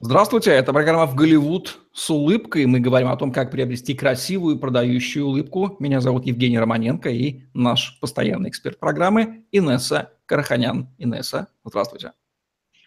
Здравствуйте, это программа «В Голливуд с улыбкой». Мы говорим о том, как приобрести красивую продающую улыбку. Меня зовут Евгений Романенко и наш постоянный эксперт программы Инесса Караханян. Инесса, здравствуйте.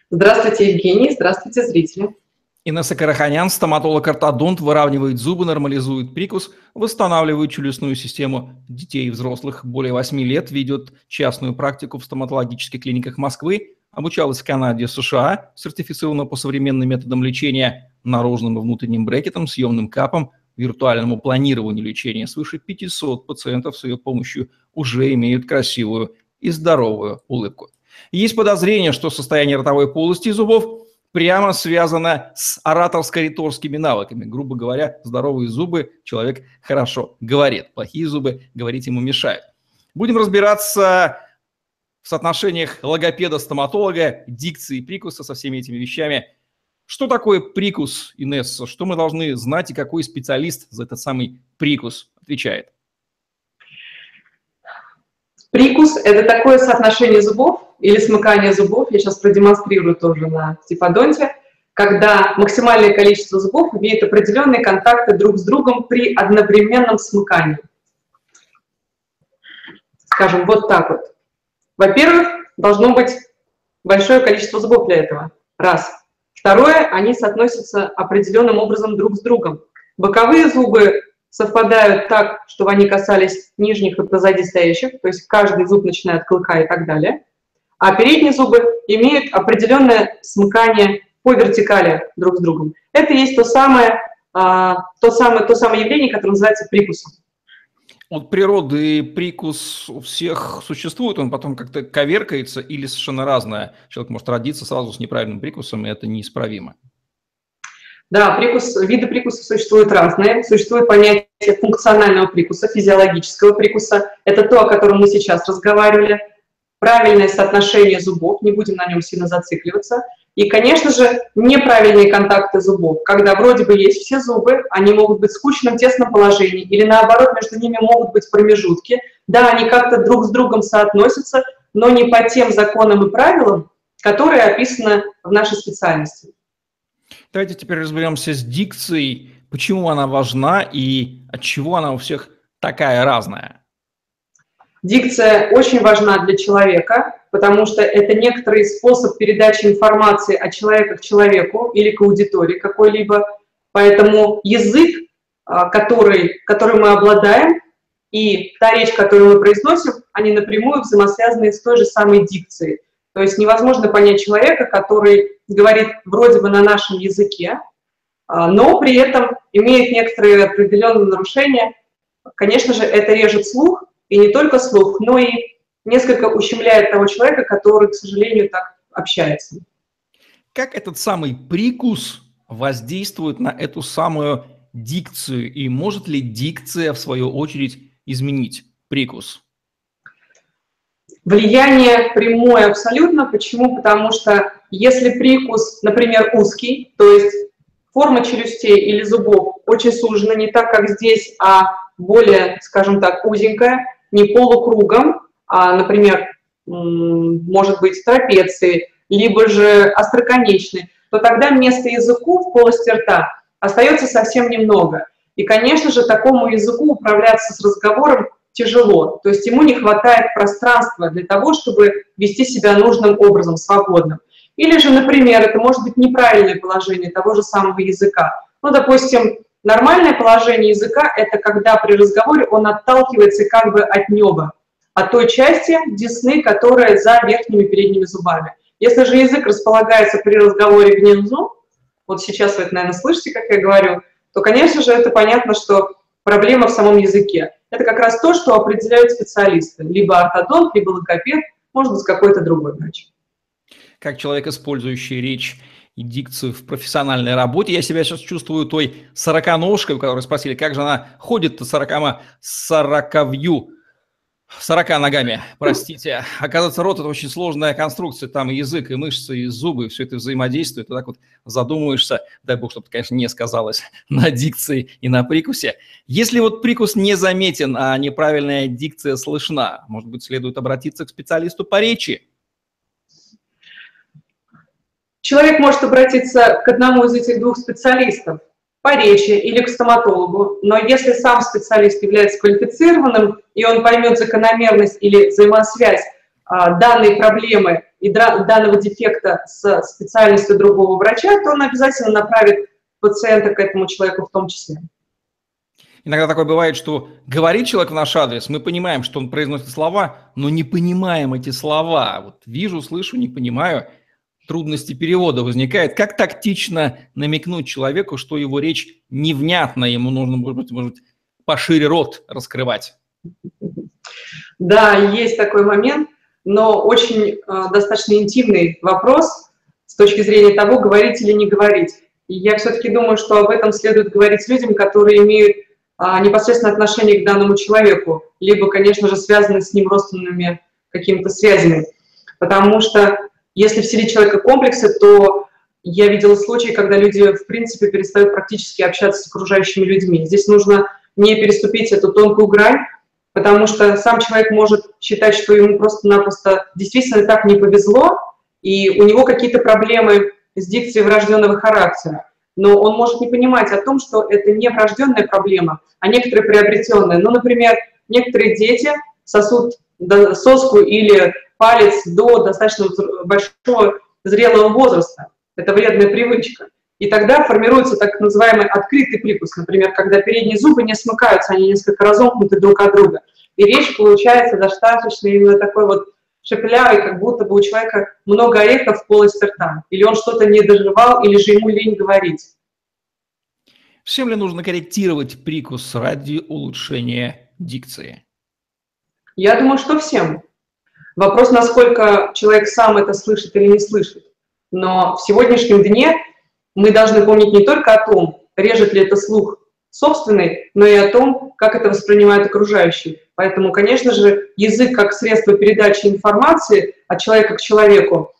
Здравствуйте, Евгений. Здравствуйте, зрители. Инесса Караханян, стоматолог-ортодонт, выравнивает зубы, нормализует прикус, восстанавливает челюстную систему детей и взрослых. Более 8 лет ведет частную практику в стоматологических клиниках Москвы, обучалась в Канаде, США, сертифицирована по современным методам лечения, наружным и внутренним брекетом, съемным капом, виртуальному планированию лечения. Свыше 500 пациентов с ее помощью уже имеют красивую и здоровую улыбку. Есть подозрение, что состояние ротовой полости и зубов прямо связано с ораторско-риторскими навыками. Грубо говоря, здоровые зубы человек хорошо говорит, плохие зубы говорить ему мешают. Будем разбираться в соотношениях логопеда-стоматолога, дикции прикуса со всеми этими вещами. Что такое прикус, Инесса? Что мы должны знать и какой специалист за этот самый прикус отвечает? Прикус – это такое соотношение зубов или смыкание зубов, я сейчас продемонстрирую тоже на стиподонте, когда максимальное количество зубов имеет определенные контакты друг с другом при одновременном смыкании. Скажем, вот так вот. Во-первых, должно быть большое количество зубов для этого. Раз. Второе, они соотносятся определенным образом друг с другом. Боковые зубы совпадают так, чтобы они касались нижних и позади стоящих, то есть каждый зуб начиная от клыка и так далее. А передние зубы имеют определенное смыкание по вертикали друг с другом. Это есть то самое, а, то самое, то самое явление, которое называется прикусом. От природы прикус у всех существует, он потом как-то коверкается или совершенно разное. Человек может родиться сразу с неправильным прикусом, и это неисправимо. Да, прикус, виды прикуса существуют разные. Существует понятие функционального прикуса, физиологического прикуса. Это то, о котором мы сейчас разговаривали. Правильное соотношение зубов, не будем на нем сильно зацикливаться. И, конечно же, неправильные контакты зубов, когда вроде бы есть все зубы, они могут быть в скучном, тесном положении, или наоборот, между ними могут быть промежутки. Да, они как-то друг с другом соотносятся, но не по тем законам и правилам, которые описаны в нашей специальности. Давайте теперь разберемся с дикцией. Почему она важна и от чего она у всех такая разная? Дикция очень важна для человека, потому что это некоторый способ передачи информации от человека к человеку или к аудитории какой-либо. Поэтому язык, а, который, который мы обладаем, и та речь, которую мы произносим, они напрямую взаимосвязаны с той же самой дикцией. То есть невозможно понять человека, который говорит вроде бы на нашем языке, а, но при этом имеет некоторые определенные нарушения. Конечно же, это режет слух, и не только слух, но и несколько ущемляет того человека, который, к сожалению, так общается. Как этот самый прикус воздействует на эту самую дикцию, и может ли дикция, в свою очередь, изменить прикус? Влияние прямое абсолютно. Почему? Потому что если прикус, например, узкий, то есть форма челюстей или зубов очень сужена, не так, как здесь, а более, скажем так, узенькая, не полукругом, например, может быть, трапеции, либо же остроконечный, то тогда вместо языку в полости рта остается совсем немного. И, конечно же, такому языку управляться с разговором тяжело. То есть ему не хватает пространства для того, чтобы вести себя нужным образом, свободным. Или же, например, это может быть неправильное положение того же самого языка. Ну, допустим, нормальное положение языка – это когда при разговоре он отталкивается как бы от неба, от той части десны, которая за верхними передними зубами. Если же язык располагается при разговоре внизу, вот сейчас вы это, наверное, слышите, как я говорю, то, конечно же, это понятно, что проблема в самом языке. Это как раз то, что определяют специалисты. Либо ортодонт, либо логопед, может быть, какой-то другой врач. Как человек, использующий речь и дикцию в профессиональной работе. Я себя сейчас чувствую той сороконожкой, у которой спросили, как же она ходит-то сорокама, сороковью 40 ногами, простите. Оказывается, рот – это очень сложная конструкция. Там и язык, и мышцы, и зубы, все это взаимодействует. И так вот задумываешься, дай бог, чтобы, конечно, не сказалось на дикции и на прикусе. Если вот прикус не заметен, а неправильная дикция слышна, может быть, следует обратиться к специалисту по речи? Человек может обратиться к одному из этих двух специалистов по речи или к стоматологу, но если сам специалист является квалифицированным, и он поймет закономерность или взаимосвязь а, данной проблемы и данного дефекта с специальностью другого врача, то он обязательно направит пациента к этому человеку в том числе. Иногда такое бывает, что говорит человек в наш адрес, мы понимаем, что он произносит слова, но не понимаем эти слова. Вот вижу, слышу, не понимаю. Трудности перевода возникает. Как тактично намекнуть человеку, что его речь невнятна, ему нужно, может быть, может пошире рот раскрывать? Да, есть такой момент, но очень э, достаточно интимный вопрос с точки зрения того, говорить или не говорить. И я все-таки думаю, что об этом следует говорить людям, которые имеют а, непосредственно отношение к данному человеку, либо, конечно же, связаны с ним родственными какими-то связями. Потому что если вселить человека комплексы, то я видела случаи, когда люди, в принципе, перестают практически общаться с окружающими людьми. Здесь нужно не переступить эту тонкую грань, потому что сам человек может считать, что ему просто-напросто действительно так не повезло, и у него какие-то проблемы с дикцией врожденного характера но он может не понимать о том, что это не врожденная проблема, а некоторые приобретенные. Ну, например, некоторые дети сосут соску или палец до достаточно большого зрелого возраста. Это вредная привычка. И тогда формируется так называемый открытый прикус, например, когда передние зубы не смыкаются, они несколько разомкнуты друг от друга. И речь получается достаточно именно такой вот шепелявый, как будто бы у человека много орехов в полости рта. Или он что-то не доживал, или же ему лень говорить. Всем ли нужно корректировать прикус ради улучшения дикции? Я думаю, что всем. Вопрос, насколько человек сам это слышит или не слышит. Но в сегодняшнем дне мы должны помнить не только о том, режет ли это слух собственный, но и о том, как это воспринимают окружающие. Поэтому, конечно же, язык как средство передачи информации от человека к человеку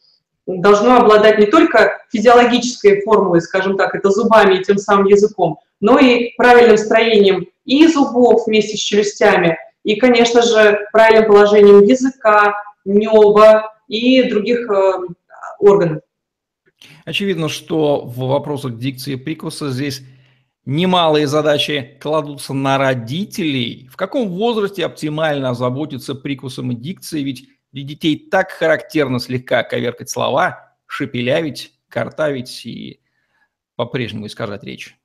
должно обладать не только физиологической формулой, скажем так, это зубами и тем самым языком, но и правильным строением и зубов вместе с челюстями, и, конечно же, правильным положением языка, неба и других э, органов. Очевидно, что в вопросах дикции прикуса здесь Немалые задачи кладутся на родителей. В каком возрасте оптимально озаботиться прикусом и дикцией? Ведь для детей так характерно слегка коверкать слова, шепелявить, картавить и по-прежнему искажать речь.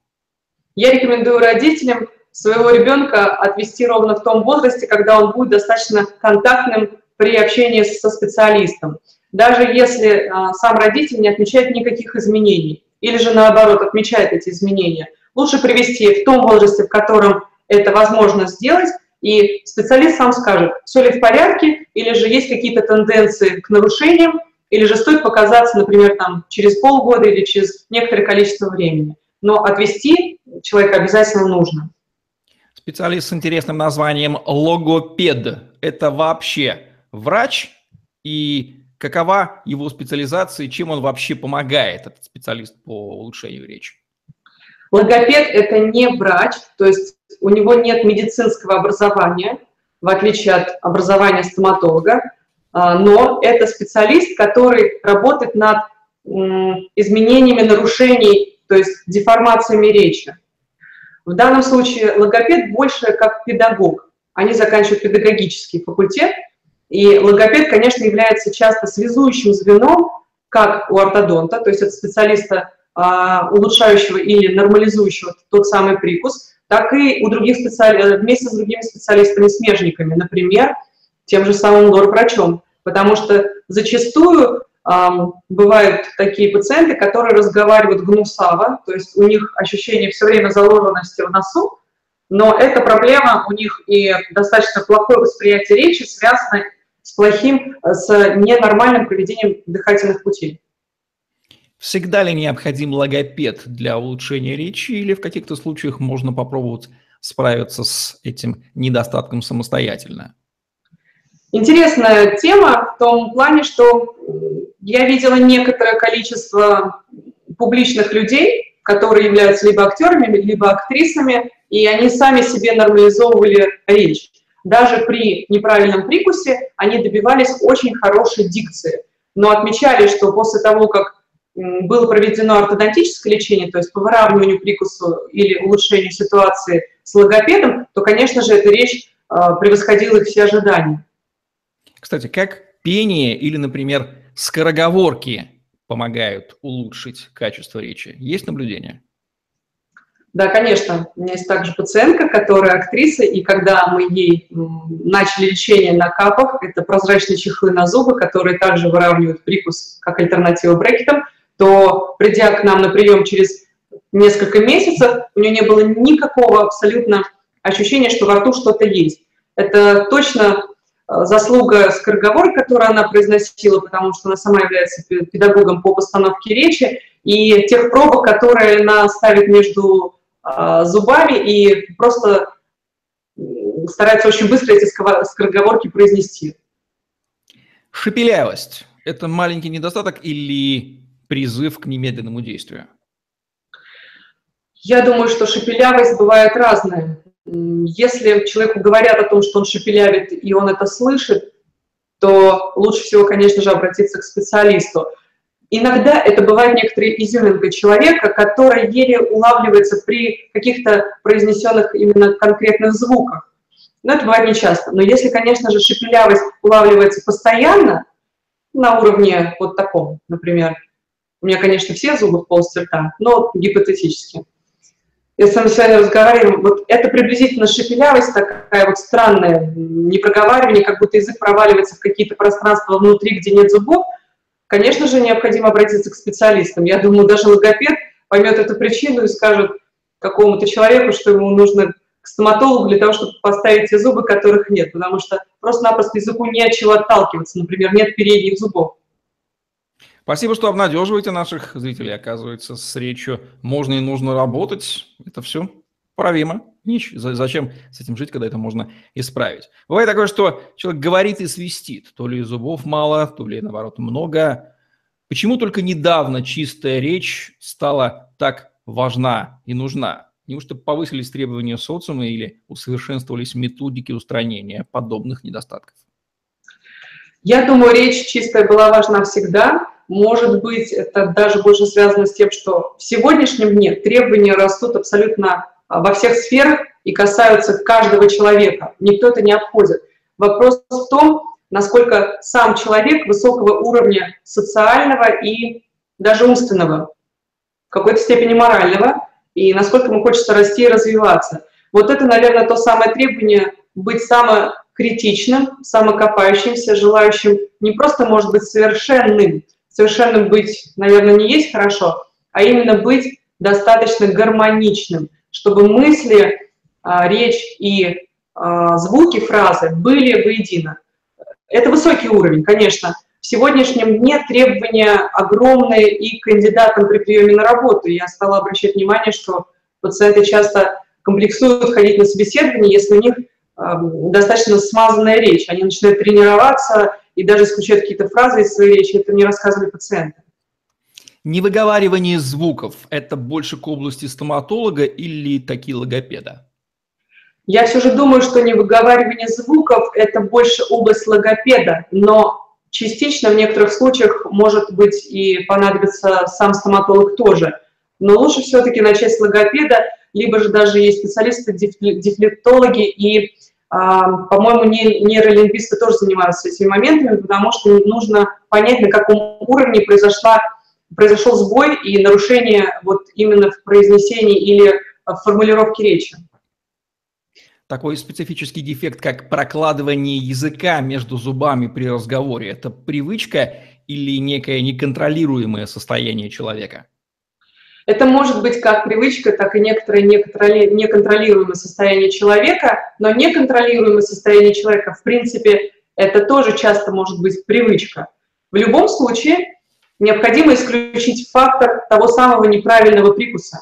Я рекомендую родителям своего ребенка отвести ровно в том возрасте, когда он будет достаточно контактным при общении со специалистом. Даже если а, сам родитель не отмечает никаких изменений, или же наоборот отмечает эти изменения – лучше привести в том возрасте, в котором это возможно сделать, и специалист сам скажет, все ли в порядке, или же есть какие-то тенденции к нарушениям, или же стоит показаться, например, там, через полгода или через некоторое количество времени. Но отвести человека обязательно нужно. Специалист с интересным названием логопед. Это вообще врач и какова его специализация, чем он вообще помогает, этот специалист по улучшению речи? Логопед – это не врач, то есть у него нет медицинского образования, в отличие от образования стоматолога, а, но это специалист, который работает над изменениями нарушений, то есть деформациями речи. В данном случае логопед больше как педагог. Они заканчивают педагогический факультет, и логопед, конечно, является часто связующим звеном, как у ортодонта, то есть это специалиста а, улучшающего или нормализующего тот самый прикус, так и у других специали... Э, вместе с другими специалистами-смежниками, например, тем же самым лор-врачом. Потому что зачастую бывают такие пациенты, которые разговаривают гнусаво, то есть у них ощущение все время заложенности в носу, но эта проблема у них и достаточно плохое восприятие речи связано с плохим, с ненормальным поведением дыхательных путей. Всегда ли необходим логопед для улучшения речи или в каких-то случаях можно попробовать справиться с этим недостатком самостоятельно? Интересная тема в том плане, что я видела некоторое количество публичных людей, которые являются либо актерами, либо актрисами, и они сами себе нормализовывали речь. Даже при неправильном прикусе они добивались очень хорошей дикции, но отмечали, что после того, как было проведено ортодонтическое лечение, то есть по выравниванию прикусу или улучшению ситуации с логопедом, то, конечно же, эта речь а, превосходила их все ожидания. Кстати, как пение или, например, скороговорки помогают улучшить качество речи? Есть наблюдение? Да, конечно. У меня есть также пациентка, которая актриса, и когда мы ей начали лечение на капах, это прозрачные чехлы на зубы, которые также выравнивают прикус как альтернатива брекетам, то, придя к нам на прием через несколько месяцев, у нее не было никакого абсолютно ощущения, что во рту что-то есть. Это точно заслуга скороговорок, которую она произносила, потому что она сама является педагогом по постановке речи, и тех пробок, которые она ставит между э, зубами и просто старается очень быстро эти скороговорки произнести. Шепелявость – это маленький недостаток или призыв к немедленному действию? Я думаю, что шепелявость бывает разная. Если человеку говорят о том, что он шепелявит, и он это слышит, то лучше всего, конечно же, обратиться к специалисту. Иногда это бывает некоторая изюминка человека, которая еле улавливается при каких-то произнесенных именно конкретных звуках. Но это бывает нечасто. Но если, конечно же, шепелявость улавливается постоянно, на уровне вот таком, например, у меня, конечно, все зубы в полости рта, но гипотетически. Если мы с вами разговариваем, вот это приблизительно шепелявость такая вот странная, не проговаривание, как будто язык проваливается в какие-то пространства внутри, где нет зубов, конечно же, необходимо обратиться к специалистам. Я думаю, даже логопед поймет эту причину и скажет какому-то человеку, что ему нужно к стоматологу для того, чтобы поставить те зубы, которых нет, потому что просто-напросто языку не от чего отталкиваться, например, нет передних зубов. Спасибо, что обнадеживаете наших зрителей. Оказывается, с речью можно и нужно работать. Это все правимо. Нич, зачем с этим жить, когда это можно исправить? Бывает такое, что человек говорит и свистит. То ли зубов мало, то ли, наоборот, много. Почему только недавно чистая речь стала так важна и нужна? Неужто повысились требования социума или усовершенствовались методики устранения подобных недостатков? Я думаю, речь чистая была важна всегда, может быть, это даже больше связано с тем, что в сегодняшнем дне требования растут абсолютно а, во всех сферах и касаются каждого человека. Никто это не обходит. Вопрос в том, насколько сам человек высокого уровня социального и даже умственного, в какой-то степени морального, и насколько ему хочется расти и развиваться. Вот это, наверное, то самое требование быть самокритичным, самокопающимся, желающим не просто, может быть, совершенным, совершенным быть, наверное, не есть хорошо, а именно быть достаточно гармоничным, чтобы мысли, а, речь и а, звуки фразы были воедино. Это высокий уровень, конечно. В сегодняшнем дне требования огромные и кандидатам при приеме на работу. Я стала обращать внимание, что пациенты часто комплексуют ходить на собеседование, если у них достаточно смазанная речь. Они начинают тренироваться и даже исключают какие-то фразы из своей речи. Это мне рассказывали пациенты. Невыговаривание звуков – это больше к области стоматолога или такие логопеда? Я все же думаю, что невыговаривание звуков – это больше область логопеда, но частично в некоторых случаях может быть и понадобится сам стоматолог тоже. Но лучше все-таки начать с логопеда, либо же даже есть специалисты, дефлектологи и по-моему, нейролингвисты тоже занимаются этими моментами, потому что нужно понять, на каком уровне произошла, произошел сбой и нарушение вот именно в произнесении или в формулировке речи. Такой специфический дефект, как прокладывание языка между зубами при разговоре, это привычка или некое неконтролируемое состояние человека? Это может быть как привычка, так и некоторое неконтролируемое состояние человека, но неконтролируемое состояние человека, в принципе, это тоже часто может быть привычка. В любом случае, необходимо исключить фактор того самого неправильного прикуса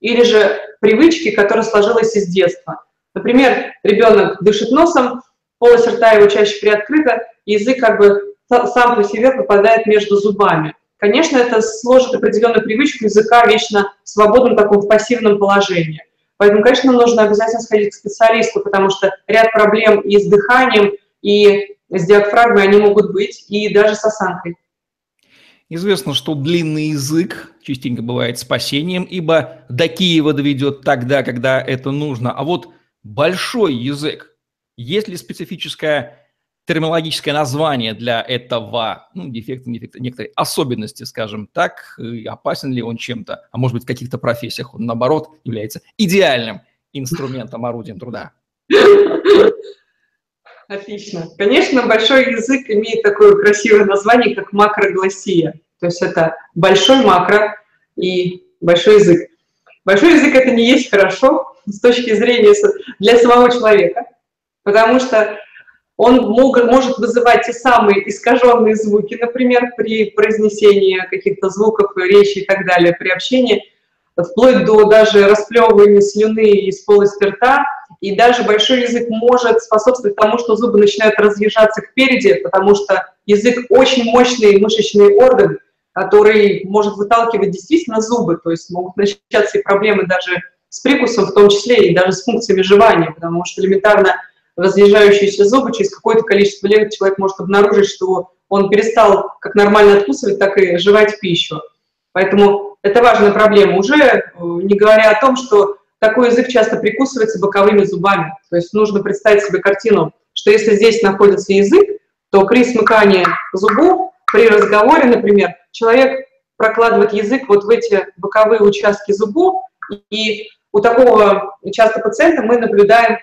или же привычки, которая сложилась из детства. Например, ребенок дышит носом, полость рта его чаще приоткрыта, язык как бы сам по себе попадает между зубами. Конечно, это сложит определенную привычку языка вечно в свободном таком в пассивном положении. Поэтому, конечно, нужно обязательно сходить к специалисту, потому что ряд проблем и с дыханием, и с диафрагмой они могут быть, и даже с осанкой. Известно, что длинный язык частенько бывает спасением, ибо до Киева доведет тогда, когда это нужно. А вот большой язык, есть ли специфическое терминологическое название для этого, ну, дефекта, дефекта, некоторой особенности, скажем так, опасен ли он чем-то, а может быть, в каких-то профессиях он, наоборот, является идеальным инструментом, орудием труда? Отлично. Конечно, большой язык имеет такое красивое название, как макрогласия. То есть это большой макро и большой язык. Большой язык это не есть хорошо с точки зрения для самого человека, потому что он мог, может вызывать те самые искаженные звуки, например, при произнесении каких-то звуков, речи и так далее, при общении, вплоть до даже расплевывания слюны из полости рта, и даже большой язык может способствовать тому, что зубы начинают разъезжаться кпереди, потому что язык очень мощный мышечный орган, который может выталкивать действительно зубы, то есть могут начаться и проблемы даже с прикусом, в том числе и даже с функциями жевания, потому что элементарно разъезжающиеся зубы через какое-то количество лет человек может обнаружить, что он перестал как нормально откусывать, так и жевать пищу. Поэтому это важная проблема. Уже э, не говоря о том, что такой язык часто прикусывается боковыми зубами. То есть нужно представить себе картину, что если здесь находится язык, то при смыкании зубов, при разговоре, например, человек прокладывает язык вот в эти боковые участки зубов, и у такого часто пациента мы наблюдаем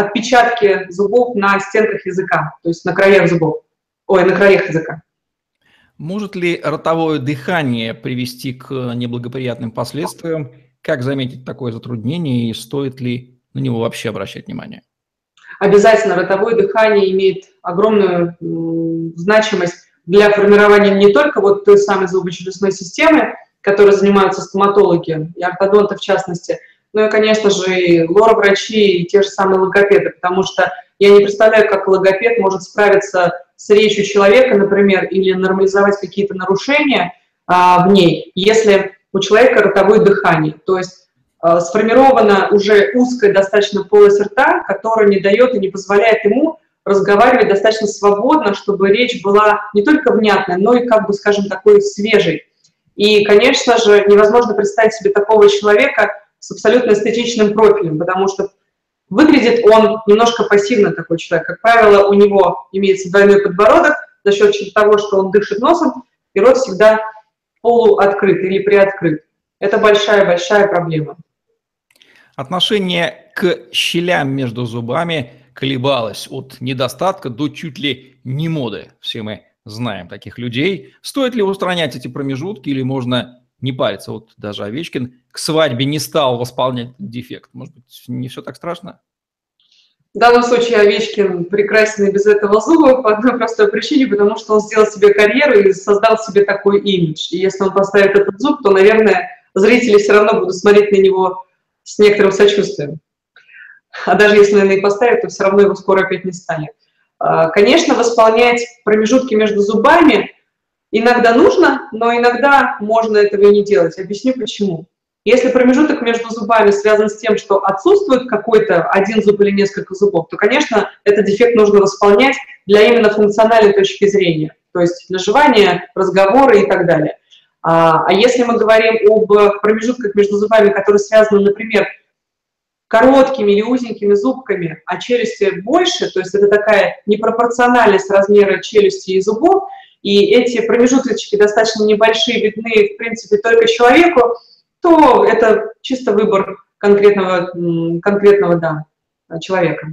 отпечатки зубов на стенках языка, то есть на краях зубов, ой, на краях языка. Может ли ротовое дыхание привести к неблагоприятным последствиям как заметить такое затруднение и стоит ли на него вообще обращать внимание? Обязательно ротовое дыхание имеет огромную значимость для формирования не только вот той самой зубочелюстной системы, которой занимаются стоматологи и ортодонты в частности, но и, конечно же, и лор-врачи, и те же самые логопеды, потому что я не представляю, как логопед может справиться с речью человека, например, или нормализовать какие-то нарушения а, в ней, если у человека ротовое дыхание, то есть э, сформирована уже узкая достаточно полость рта, которая не дает и не позволяет ему разговаривать достаточно свободно, чтобы речь была не только внятной, но и, как бы, скажем, такой свежей. И, конечно же, невозможно представить себе такого человека с абсолютно эстетичным профилем, потому что выглядит он немножко пассивно, такой человек. Как правило, у него имеется двойной подбородок за счет того, что он дышит носом, и рот всегда полуоткрыт или приоткрыт. Это большая-большая проблема. Отношение к щелям между зубами колебалось от недостатка до чуть ли не моды. Все мы знаем таких людей. Стоит ли устранять эти промежутки или можно не париться? Вот даже Овечкин к свадьбе не стал восполнять дефект. Может быть, не все так страшно? В данном случае Овечкин прекрасен и без этого зуба по одной простой причине, потому что он сделал себе карьеру и создал себе такой имидж. И если он поставит этот зуб, то, наверное, зрители все равно будут смотреть на него с некоторым сочувствием. А даже если, наверное, и поставит, то все равно его скоро опять не станет. А, конечно, восполнять промежутки между зубами иногда нужно, но иногда можно этого и не делать. Объясню почему. Если промежуток между зубами связан с тем, что отсутствует какой-то один зуб или несколько зубов, то, конечно, этот дефект нужно восполнять для именно функциональной точки зрения, то есть для жевания, разговора и так далее. А, а если мы говорим об промежутках между зубами, которые связаны, например, короткими или узенькими зубками, а челюсти больше, то есть это такая непропорциональность размера челюсти и зубов, и эти промежуточки достаточно небольшие, видны, в принципе, только человеку, то это чисто выбор конкретного, конкретного да, человека.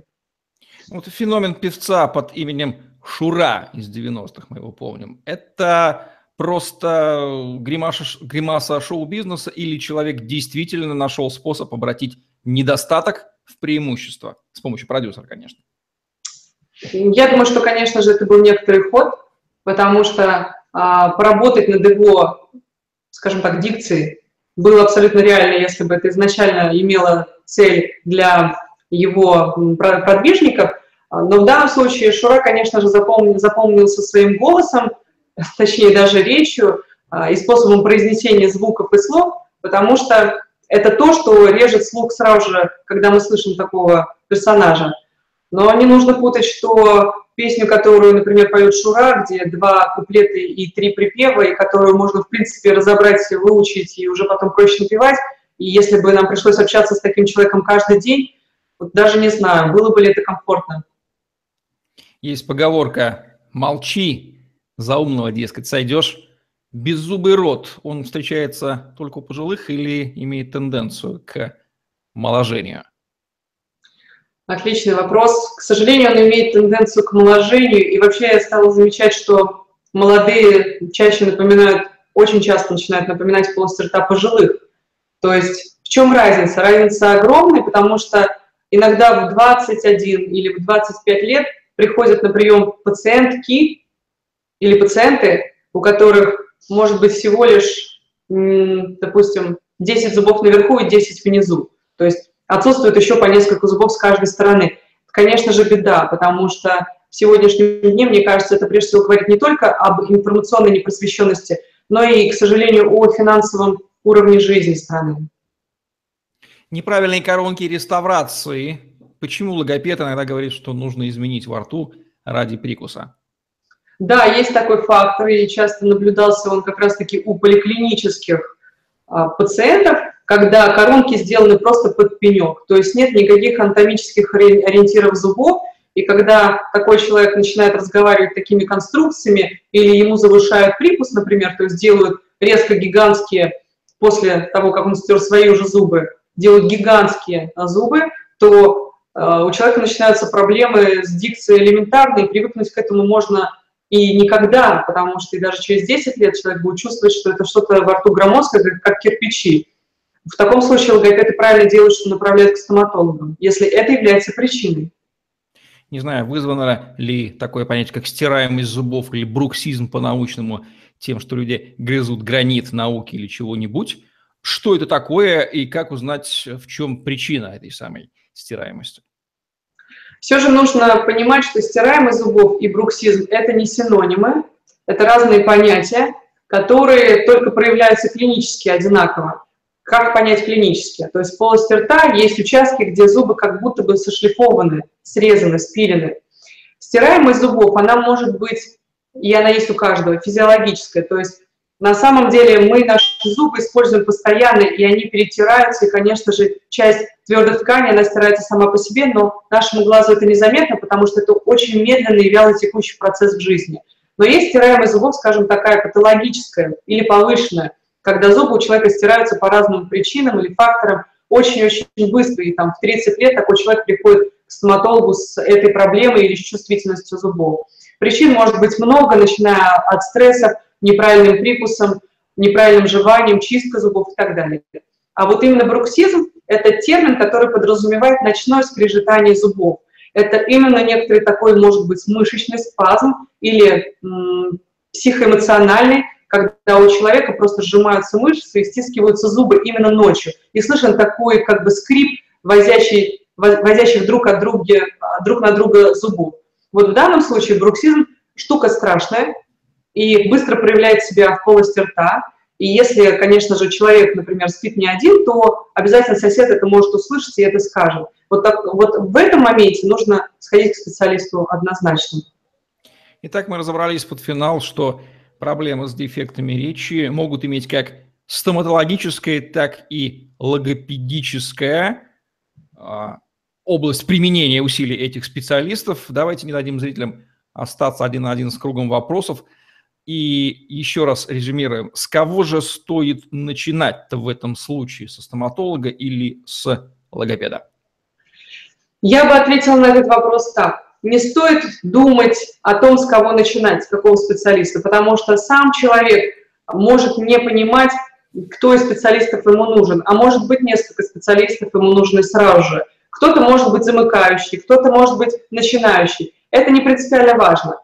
Вот феномен певца под именем Шура из 90-х, мы его помним. Это просто гримаса, гримаса шоу-бизнеса или человек действительно нашел способ обратить недостаток в преимущество? С помощью продюсера, конечно. Я думаю, что, конечно же, это был некоторый ход, потому что а, поработать над его, скажем так, дикцией было абсолютно реально, если бы это изначально имело цель для его продвижников. Но в данном случае Шура, конечно же, запомнил, запомнился своим голосом, точнее даже речью а, и способом произнесения звуков и слов, потому что это то, что режет слух сразу же, когда мы слышим такого персонажа. Но не нужно путать, что песню, которую, например, поет Шура, где два куплета и три припева, и которую можно, в принципе, разобрать, выучить и уже потом проще напевать. И если бы нам пришлось общаться с таким человеком каждый день, вот даже не знаю, было бы ли это комфортно. Есть поговорка «молчи, за умного, дескать, сойдешь». Беззубый рот, он встречается только у пожилых или имеет тенденцию к моложению? Отличный вопрос. К сожалению, он имеет тенденцию к моложению. И вообще я стала замечать, что молодые чаще напоминают, очень часто начинают напоминать полость рта пожилых. То есть в чем разница? Разница огромная, потому что иногда в 21 или в 25 лет приходят на прием пациентки или пациенты, у которых может быть всего лишь, допустим, 10 зубов наверху и 10 внизу. То есть отсутствует еще по несколько зубов с каждой стороны. Конечно же, беда, потому что в сегодняшнем дне, мне кажется, это прежде всего говорит не только об информационной непросвещенности, но и, к сожалению, о финансовом уровне жизни страны. Неправильные коронки реставрации. Почему логопед иногда говорит, что нужно изменить во рту ради прикуса? Да, есть такой фактор, и часто наблюдался он как раз-таки у поликлинических а, пациентов, когда коронки сделаны просто под пенек, то есть нет никаких анатомических ориентиров зубов, и когда такой человек начинает разговаривать такими конструкциями, или ему завышают прикус, например, то есть делают резко гигантские, после того, как он стер свои уже зубы, делают гигантские зубы, то э, у человека начинаются проблемы с дикцией элементарной, привыкнуть к этому можно и никогда, потому что и даже через 10 лет человек будет чувствовать, что это что-то во рту громоздкое, как кирпичи. В таком случае логопеды правильно делают, что направляют к стоматологам, если это является причиной. Не знаю, вызвано ли такое понятие, как стираемость зубов или бруксизм по-научному тем, что люди грызут гранит науки или чего-нибудь. Что это такое и как узнать, в чем причина этой самой стираемости? Все же нужно понимать, что стираемость зубов и бруксизм – это не синонимы, это разные понятия, которые только проявляются клинически одинаково. Как понять клинически? То есть в полости рта есть участки, где зубы как будто бы сошлифованы, срезаны, спилены. Стираемость зубов, она может быть, и она есть у каждого, физиологическая. То есть на самом деле мы наши зубы используем постоянно, и они перетираются, и, конечно же, часть твердой ткани, она стирается сама по себе, но нашему глазу это незаметно, потому что это очень медленный и вяло текущий процесс в жизни. Но есть стираемость зубов, скажем, такая патологическая или повышенная, когда зубы у человека стираются по разным причинам или факторам очень-очень быстро, и там в 30 лет такой человек приходит к стоматологу с этой проблемой или с чувствительностью зубов. Причин может быть много, начиная от стресса, неправильным прикусом, неправильным жеванием, чистка зубов и так далее. А вот именно бруксизм – это термин, который подразумевает ночное скрежетание зубов. Это именно некоторый такой, может быть, мышечный спазм или м, психоэмоциональный, когда у человека просто сжимаются мышцы и стискиваются зубы именно ночью. И слышен такой как бы скрип, возящий, возящих друг от друга, друг на друга зубов. Вот в данном случае бруксизм – штука страшная, и быстро проявляет себя в полости рта. И если, конечно же, человек, например, спит не один, то обязательно сосед это может услышать и это скажет. Вот, так, вот в этом моменте нужно сходить к специалисту однозначно. Итак, мы разобрались под финал, что проблемы с дефектами речи могут иметь как стоматологическая, так и логопедическая а, область применения усилий этих специалистов. Давайте не дадим зрителям остаться один на один с кругом вопросов. И еще раз резюмируем, с кого же стоит начинать-то в этом случае, со стоматолога или с логопеда? Я бы ответила на этот вопрос так. Не стоит думать о том, с кого начинать, с какого специалиста, потому что сам человек может не понимать, кто из специалистов ему нужен, а может быть несколько специалистов ему нужны сразу же. Кто-то может быть замыкающий, кто-то может быть начинающий. Это не принципиально важно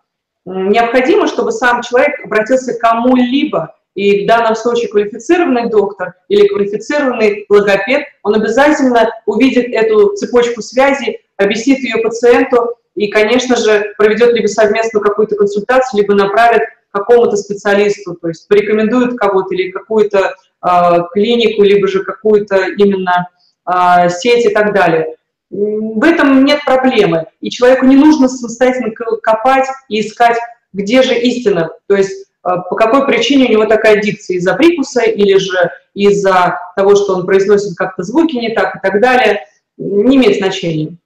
необходимо, чтобы сам человек обратился к кому-либо, и в данном случае квалифицированный доктор или квалифицированный логопед, он обязательно увидит эту цепочку связи, объяснит ее пациенту и, конечно же, проведет либо совместную какую-то консультацию, либо направит какому-то специалисту, то есть порекомендует кого-то или какую-то э, клинику, либо же какую-то именно э, сеть и так далее. в этом нет проблемы. И человеку не нужно самостоятельно копать и искать, где же истина. То есть э, по какой причине у него такая дикция, из-за прикуса или же из-за того, что он произносит как-то звуки не так и так далее, не имеет значения.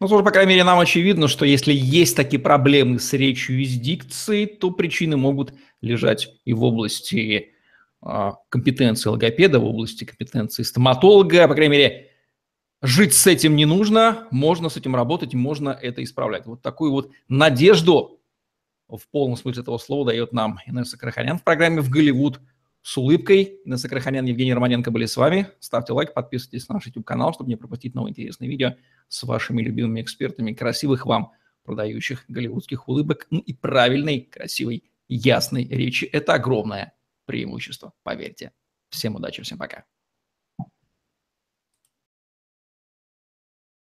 Ну, тоже, по крайней мере, нам очевидно, что если есть такие проблемы с речью и с дикцией, то причины могут лежать и в области э, компетенции логопеда, в области компетенции стоматолога. По крайней мере, жить с этим не нужно, можно с этим работать, можно это исправлять. Вот такую вот надежду в полном смысле этого слова дает нам Инесса Краханян в программе «В Голливуд» с улыбкой. Инесса Краханян, Евгений Романенко были с вами. Ставьте лайк, подписывайтесь на наш YouTube-канал, чтобы не пропустить новые интересные видео с вашими любимыми экспертами. Красивых вам продающих голливудских улыбок ну и правильной, красивой, ясной речи. Это огромное преимущество, поверьте. Всем удачи, всем пока.